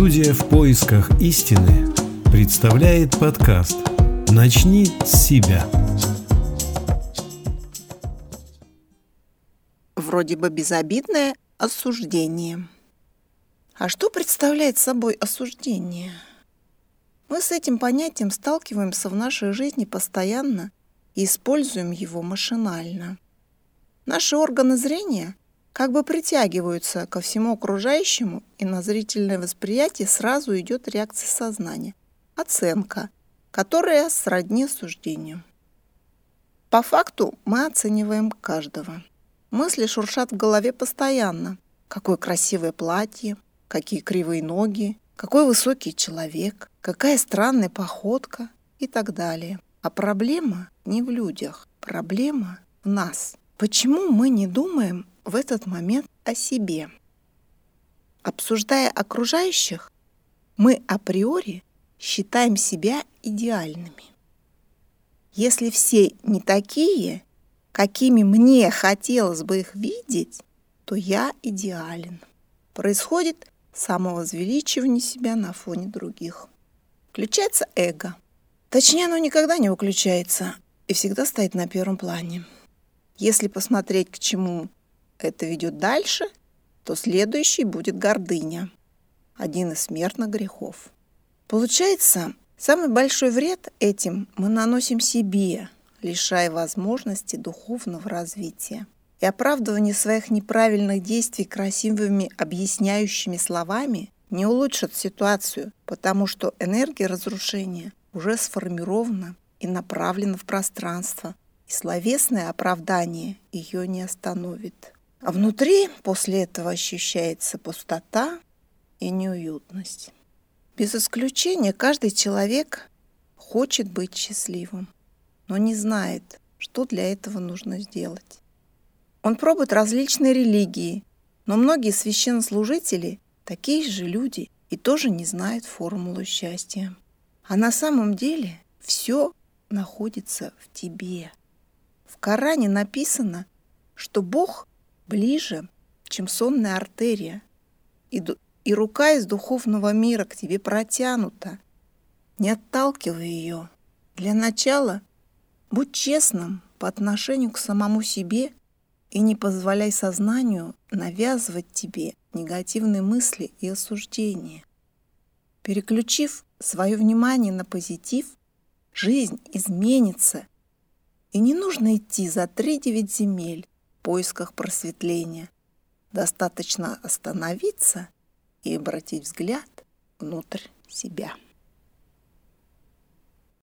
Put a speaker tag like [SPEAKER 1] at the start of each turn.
[SPEAKER 1] Студия «В поисках истины» представляет подкаст «Начни с себя».
[SPEAKER 2] Вроде бы безобидное осуждение. А что представляет собой осуждение? Мы с этим понятием сталкиваемся в нашей жизни постоянно и используем его машинально. Наши органы зрения как бы притягиваются ко всему окружающему, и на зрительное восприятие сразу идет реакция сознания, оценка, которая сродни суждению. По факту мы оцениваем каждого. Мысли шуршат в голове постоянно. Какое красивое платье, какие кривые ноги, какой высокий человек, какая странная походка и так далее. А проблема не в людях, проблема в нас. Почему мы не думаем в этот момент о себе. Обсуждая окружающих, мы априори считаем себя идеальными. Если все не такие, какими мне хотелось бы их видеть, то я идеален. Происходит самовозвеличивание себя на фоне других. Включается эго. Точнее, оно никогда не выключается и всегда стоит на первом плане. Если посмотреть, к чему это ведет дальше, то следующий будет гордыня. Один из смертных грехов. Получается, самый большой вред этим мы наносим себе, лишая возможности духовного развития. И оправдывание своих неправильных действий красивыми объясняющими словами не улучшит ситуацию, потому что энергия разрушения уже сформирована и направлена в пространство, и словесное оправдание ее не остановит. А внутри после этого ощущается пустота и неуютность. Без исключения каждый человек хочет быть счастливым, но не знает, что для этого нужно сделать. Он пробует различные религии, но многие священнослужители такие же люди и тоже не знают формулу счастья. А на самом деле все находится в тебе. В Коране написано, что Бог ближе, чем сонная артерия, и, и рука из духовного мира к тебе протянута. Не отталкивай ее. Для начала будь честным по отношению к самому себе и не позволяй сознанию навязывать тебе негативные мысли и осуждения. Переключив свое внимание на позитив, жизнь изменится, и не нужно идти за три девять земель, поисках просветления. Достаточно остановиться и обратить взгляд внутрь себя.